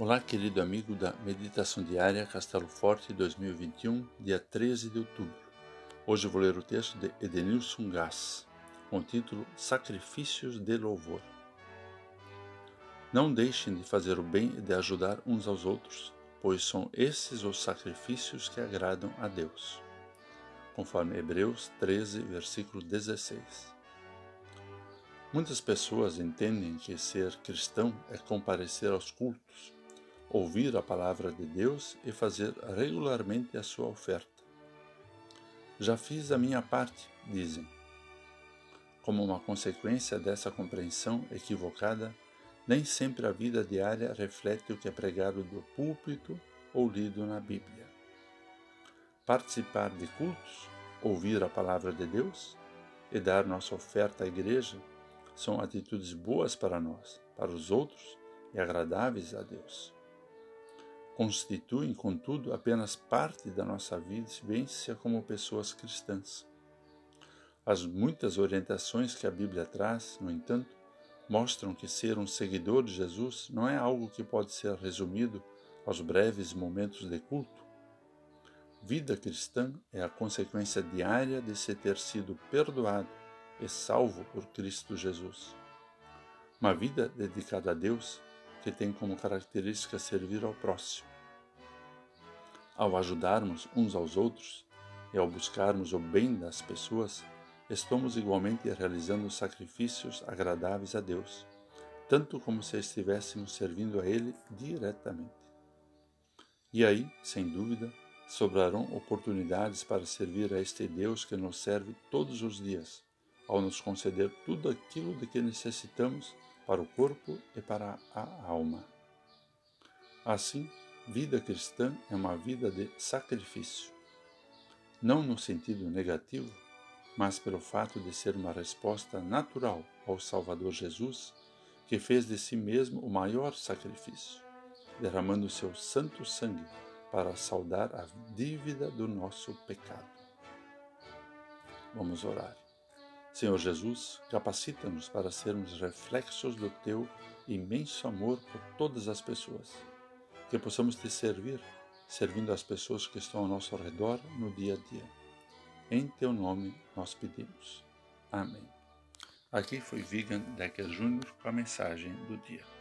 Olá, querido amigo da Meditação Diária Castelo Forte 2021, dia 13 de outubro. Hoje vou ler o texto de Edenilson Gass, com o título Sacrifícios de Louvor. Não deixem de fazer o bem e de ajudar uns aos outros, pois são esses os sacrifícios que agradam a Deus. Conforme Hebreus 13, versículo 16. Muitas pessoas entendem que ser cristão é comparecer aos cultos ouvir a palavra de Deus e fazer regularmente a sua oferta. Já fiz a minha parte, dizem. Como uma consequência dessa compreensão equivocada, nem sempre a vida diária reflete o que é pregado do púlpito ou lido na Bíblia. Participar de cultos, ouvir a palavra de Deus e dar nossa oferta à igreja são atitudes boas para nós, para os outros e agradáveis a Deus constituem, contudo, apenas parte da nossa vivência como pessoas cristãs. As muitas orientações que a Bíblia traz, no entanto, mostram que ser um seguidor de Jesus não é algo que pode ser resumido aos breves momentos de culto. Vida cristã é a consequência diária de se ter sido perdoado e salvo por Cristo Jesus. Uma vida dedicada a Deus que tem como característica servir ao próximo. Ao ajudarmos uns aos outros e ao buscarmos o bem das pessoas, estamos igualmente realizando sacrifícios agradáveis a Deus, tanto como se estivéssemos servindo a Ele diretamente. E aí, sem dúvida, sobrarão oportunidades para servir a este Deus que nos serve todos os dias, ao nos conceder tudo aquilo de que necessitamos para o corpo e para a alma. Assim, vida cristã é uma vida de sacrifício. Não no sentido negativo, mas pelo fato de ser uma resposta natural ao Salvador Jesus, que fez de si mesmo o maior sacrifício, derramando seu santo sangue para saldar a dívida do nosso pecado. Vamos orar. Senhor Jesus, capacita-nos para sermos reflexos do teu imenso amor por todas as pessoas. Que possamos te servir, servindo as pessoas que estão ao nosso redor no dia a dia. Em teu nome nós pedimos. Amém. Aqui foi Vigan Decker Jr. com a mensagem do dia.